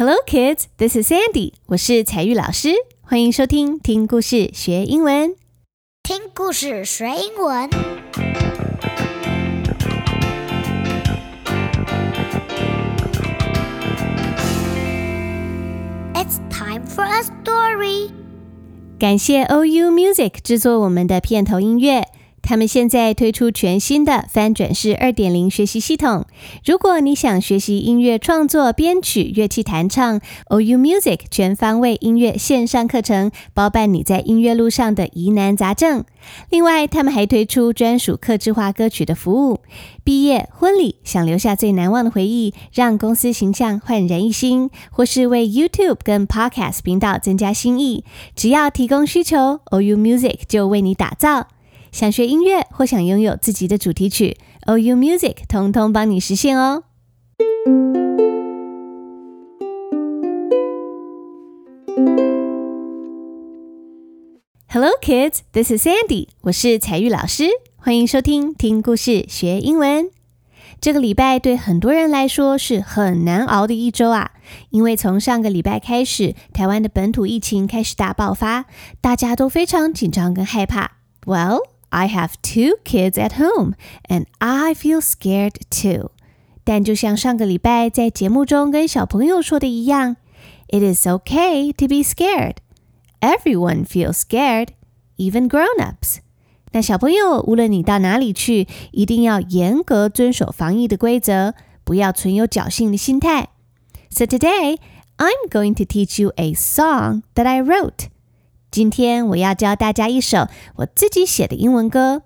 Hello, kids. This is Sandy. 我是采玉老师，欢迎收听听故事学英文。听故事学英文。It's time for a story. 感谢 OU Music 制作我们的片头音乐。 他们现在推出全新的翻转式二点零学习系统。如果你想学习音乐创作、编曲、乐器弹唱，OU Music 全方位音乐线上课程，包办你在音乐路上的疑难杂症。另外，他们还推出专属客制化歌曲的服务。毕业、婚礼，想留下最难忘的回忆，让公司形象焕然一新，或是为 YouTube 跟 Podcast 频道增加新意，只要提供需求，OU Music 就为你打造。想学音乐或想拥有自己的主题曲，OU Music 通通帮你实现哦。Hello kids, this is Sandy，我是彩玉老师，欢迎收听听故事学英文。这个礼拜对很多人来说是很难熬的一周啊，因为从上个礼拜开始，台湾的本土疫情开始大爆发，大家都非常紧张跟害怕。Well. I have two kids at home, and I feel scared too. 但就像上个礼拜在节目中跟小朋友说的一样，It is okay to be scared. Everyone feels scared, even grown-ups. 那小朋友，无论你到哪里去，一定要严格遵守防疫的规则，不要存有侥幸的心态。So today, I'm going to teach you a song that I wrote. 今天我要教大家一首我自己写的英文歌，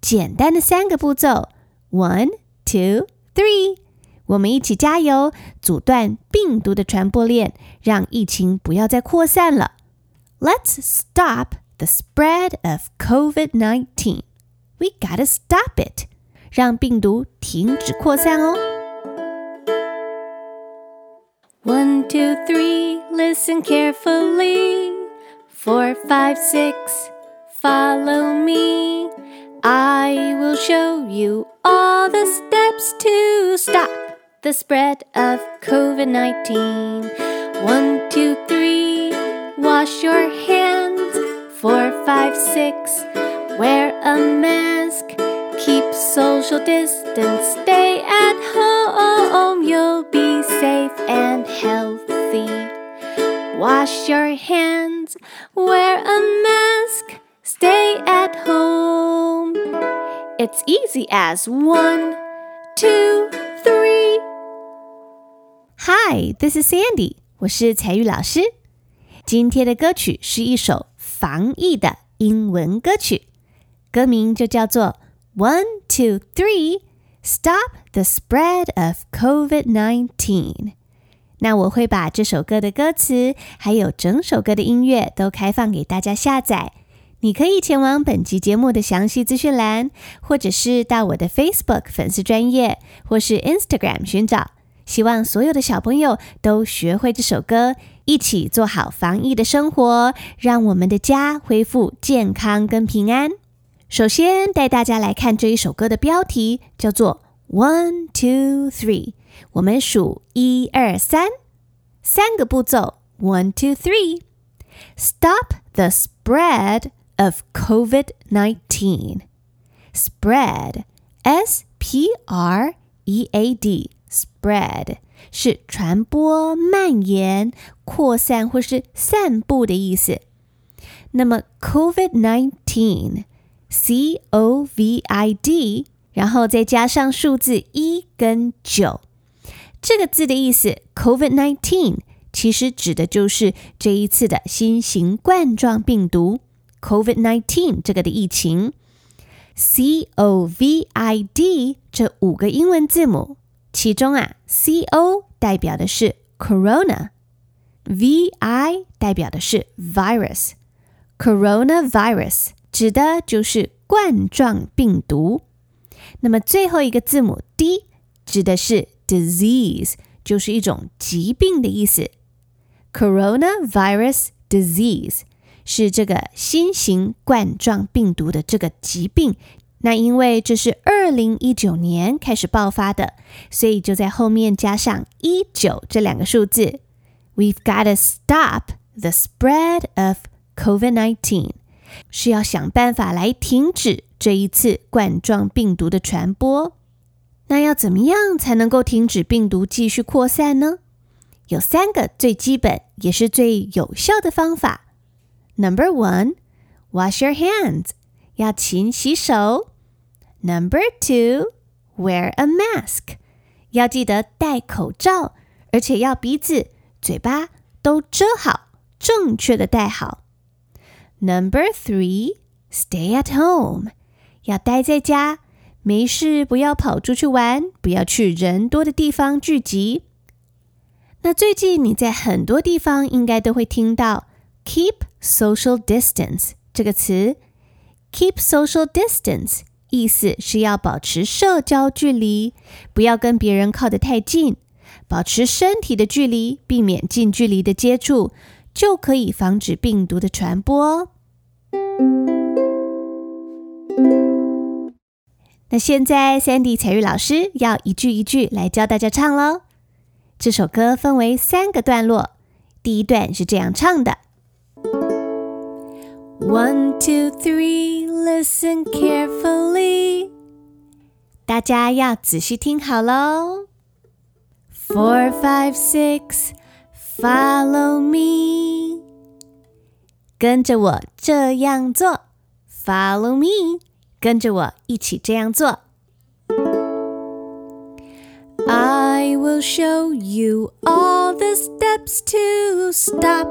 简单的三个步骤：one, two, three。我们一起加油，阻断病毒的传播链，让疫情不要再扩散了。Let's stop the spread of COVID-19. We gotta stop it. 让病毒停止扩散哦。One, two, three. Listen carefully. Four, five, six, follow me. I will show you all the steps to stop the spread of COVID 19. One, two, three, wash your hands. Four, five, six, wear a mask. Keep social distance, stay at home. You'll be safe and healthy. Wash your hands, wear a mask, stay at home. It's easy as one, two, three. Hi, this is Sandy. 我是采玉老师。今天的歌曲是一首防疫的英文歌曲，歌名就叫做 One, Two, Three, Stop the Spread of COVID-19。 那我会把这首歌的歌词，还有整首歌的音乐都开放给大家下载。你可以前往本集节目的详细资讯栏，或者是到我的 Facebook 粉丝专页，或是 Instagram 寻找。希望所有的小朋友都学会这首歌，一起做好防疫的生活，让我们的家恢复健康跟平安。首先带大家来看这一首歌的标题，叫做 One Two Three。我们数一二三，三个步骤。One, two, three. Stop the spread of COVID-19. Spread, S-P-R-E-A-D. Spread 是传播、蔓延、扩散或是散布的意思。那么 COVID-19, C-O-V-I-D，然后再加上数字一跟九。这个字的意思，COVID-19，其实指的就是这一次的新型冠状病毒 COVID-19 这个的疫情。C-O-V-I-D 这五个英文字母，其中啊，C-O 代表的是 Corona，V-I 代表的是 Virus，Coronavirus 指的就是冠状病毒。那么最后一个字母 D 指的是 Disease 就是一种疾病的意思，Coronavirus disease 是这个新型冠状病毒的这个疾病。那因为这是二零一九年开始爆发的，所以就在后面加上一九这两个数字。We've got to stop the spread of COVID-19，是要想办法来停止这一次冠状病毒的传播。那要怎么样才能够停止病毒继续扩散呢？有三个最基本也是最有效的方法。Number one, wash your hands，要勤洗手。Number two, wear a mask，要记得戴口罩，而且要鼻子、嘴巴都遮好，正确的戴好。Number three, stay at home，要待在家，没事不要跑出去玩，不要去人多的地方聚集。那最近你在很多地方应该都会听到 “keep social distance” 这个词。“keep social distance” 意思是要保持社交距离，不要跟别人靠得太近，保持身体的距离，避免近距离的接触，就可以防止病毒的传播。那现在，Sandy 采玉老师要一句一句来教大家唱喽。这首歌分为三个段落，第一段是这样唱的：One, two, three, listen carefully。大家要仔细听好喽。Four, five, six, follow me。跟着我这样做，Follow me。跟着我一起这样做。I will show you all the steps to stop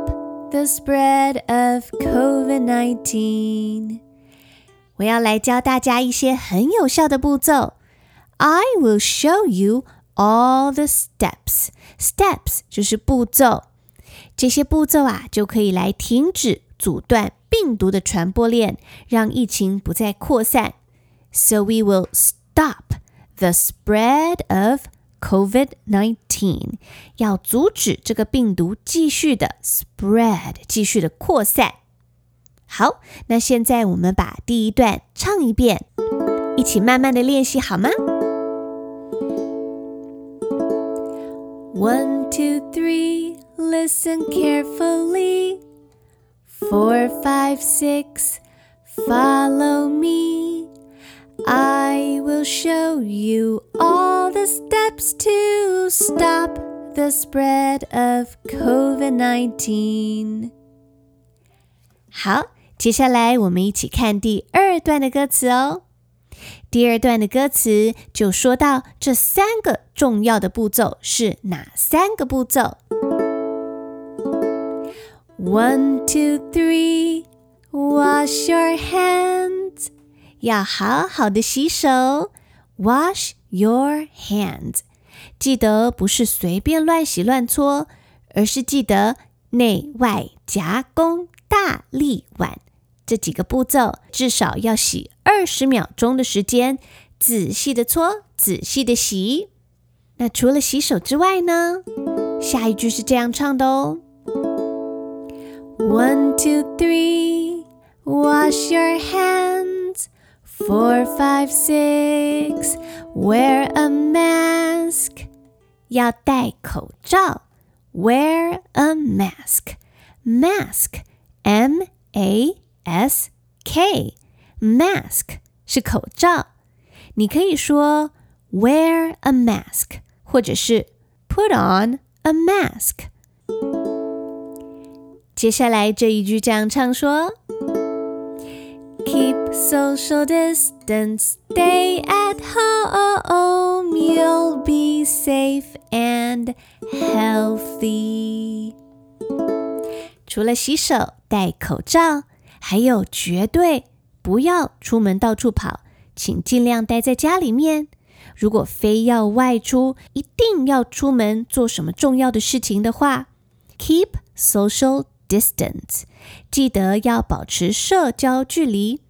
the spread of COVID-19. 我要来教大家一些很有效的步骤。I will show you all the steps. Steps 就是步骤，这些步骤啊就可以来停止、阻断 病毒的传播链，让疫情不再扩散。So we will stop the spread of COVID-19 要阻止这个病毒继续的 spread，继续的扩散。好，那现在我们把第一段唱一遍，一起慢慢的练习好吗？One, two, three, listen carefully. Four, five, six, follow me. I will show you all the steps to stop the spread of COVID-19. 好，接下来我们一起看第二段的歌词哦。第二段的歌词就说到这三个重要的步骤是哪三个步骤 ？One, two, three, wash your hands. 要好好的洗手，wash your hands。记得不是随便乱洗乱搓，而是记得内外夹弓大力腕这几个步骤，至少要洗二十秒钟的时间，仔细的搓，仔细的洗。那除了洗手之外呢？下一句是这样唱的哦 ：One, two, three, wash your hands。Four, five, six, wear a mask. 要戴口罩，wear a mask. Mask, M-A-S-K. Mask 是口罩。你可以说 wear a mask，或者是 put on a mask。 接下来这一句这样唱说。Keep social distance, stay at home, you'll be safe and healthy. 除了洗手、戴口罩，还有绝对不要出门到处跑，请尽量待在家里面。如果非要外出，一定要出门做什么重要的事情的话，keep social distance，记得要保持社交距离。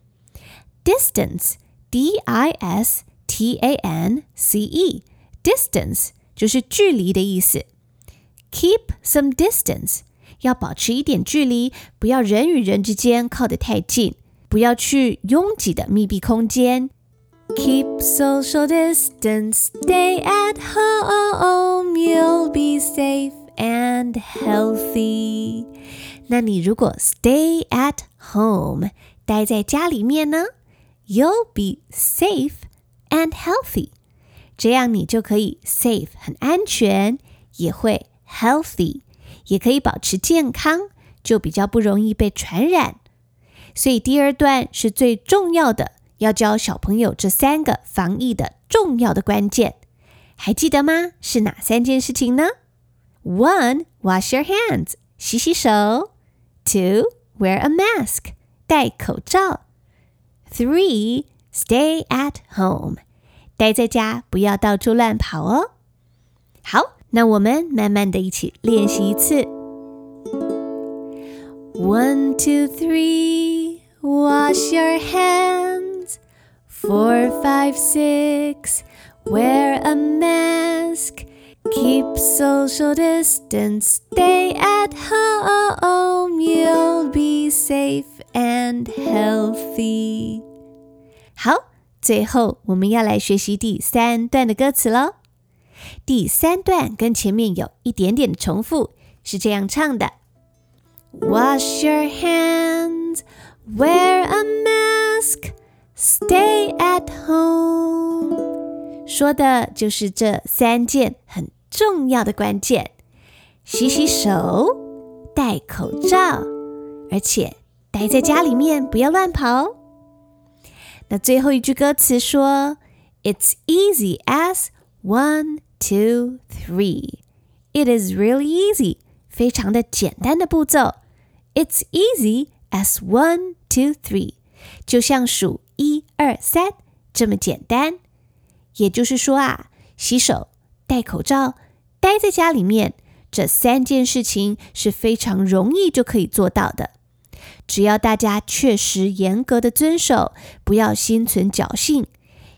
Distance，D-I-S-T-A-N-C-E，distance 就是距离的意思。Keep some distance，要保持一点距离，不要人与人之间靠得太近，不要去拥挤的密闭空间。Keep social distance, stay at home, you'll be safe and healthy。 那你如果 stay at home，待在家里面呢，you'll be safe and healthy。这样你就可以 safe 很安全，也会 healthy，也可以保持健康，就比较不容易被传染。所以第二段是最重要的，要教小朋友这三个防疫的重要的关键，还记得吗？是哪三件事情呢？One, wash your hands，洗洗手 ；Two, wear a mask，戴口罩；Three, stay at home，待在家，不要到处乱跑哦。好，那我们慢慢的一起练习一次。One, two, three, wash your hands. Four, five, six, wear a mask. Keep social distance, stay at home. You'll be safe and healthy. 好，最后我们要来学习第三段的歌词喽。第三段跟前面有一点点的重复，是这样唱的。Wash your hands, wear a mask, stay at home。说的就是这三件很重要的关键：洗洗手、 戴口罩，而且待在家里面，不要乱跑。那最后一句歌词说：“It's easy as one, two, three. It is really easy.” 非常的简单的步骤。It's easy as one, two, three，就像数一二三这么简单。也就是说啊，洗手、戴口罩、待在家里面，这三件事情是非常容易就可以做到的。只要大家确实严格的遵守，不要心存侥幸，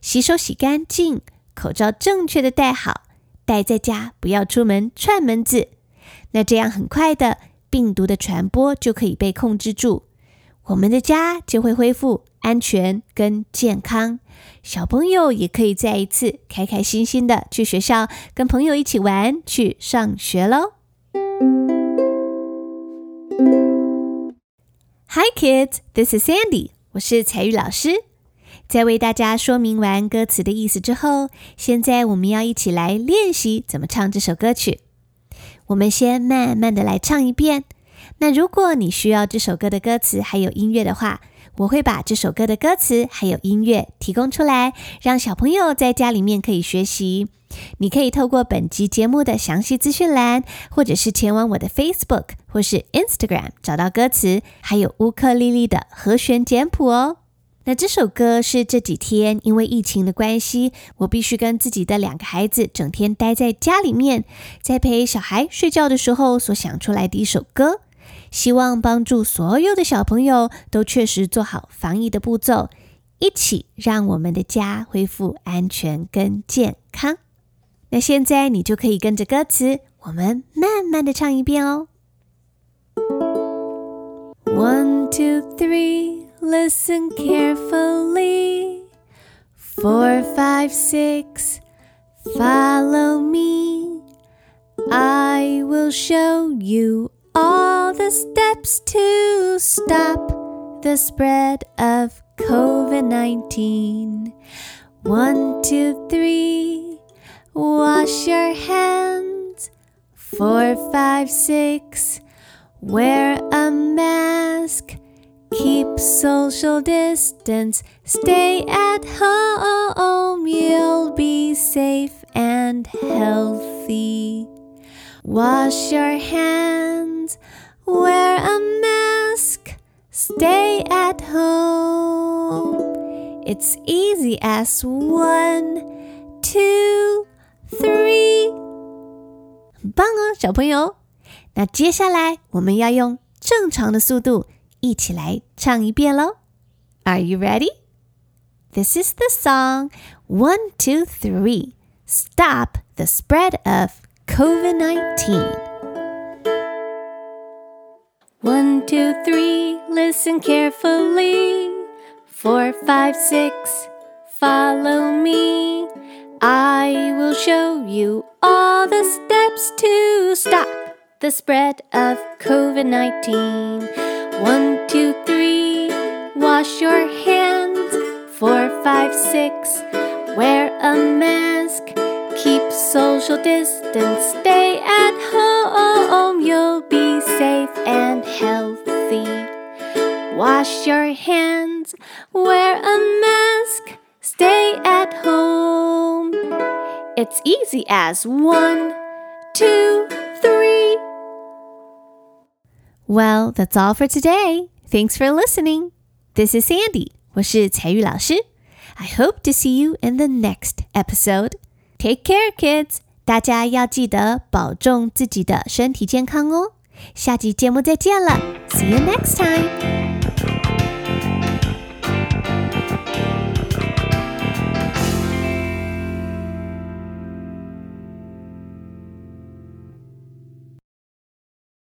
洗手洗干净，口罩正确的戴好，待在家不要出门串门子，那这样很快的。病毒的传播就可以被控制住，我们的家就会恢复安全跟健康，小朋友也可以再一次开开心心的去学校，跟朋友一起玩，去上学喽。Hi kids, this is Sandy，我是彩玉老师。在为大家说明完歌词的意思之后，现在我们要一起来练习怎么唱这首歌曲。我们先慢慢的来唱一遍。那如果你需要这首歌的歌词还有音乐的话，我会把这首歌的歌词还有音乐提供出来，让小朋友在家里面可以学习。你可以透过本集节目的详细资讯栏，或者是前往我的 Facebook 或是 Instagram 找到歌词，还有乌克丽丽的和弦简谱哦。那这首歌是这几天因为疫情的关系，我必须跟自己的两个孩子整天待在家里面，在陪小孩睡觉的时候所想出来的一首歌，希望帮助所有的小朋友都确实做好防疫的步骤，一起让我们的家恢复安全跟健康。那现在你就可以跟着歌词，我们慢慢的唱一遍哦。One, two, three. Listen carefully. Four, five, six. Follow me. I will show you all the steps to stop the spread of COVID 19. One, two, three. Wash your hands. Four, five, six. Wear a mask. Keep social distance, stay at home, you'll be safe and healthy. Wash your hands, wear a mask, stay at home. It's easy as one, two, three. 很棒哦，小朋友。那接下来我们要用正常的速度。一起来唱一遍喽！Are you ready? This is the song One, Two, Three. Stop the spread of COVID 19. One, two, three, listen carefully. Four, five, six, follow me. I will show you all the steps to stop the spread of COVID 19. One, two, three, wash your hands. Four, five, six, wear a mask. Keep social distance, stay at home. You'll be safe and healthy. Wash your hands, wear a mask, stay at home. It's easy as one, two, three. Well, that's all for today. Thanks for listening. This is Sandy. 我是彩玉老师。I hope to see you in the next episode. Take care, kids. 大家要记得保重自己的身体健康哦。下集节目再见了。See you next time.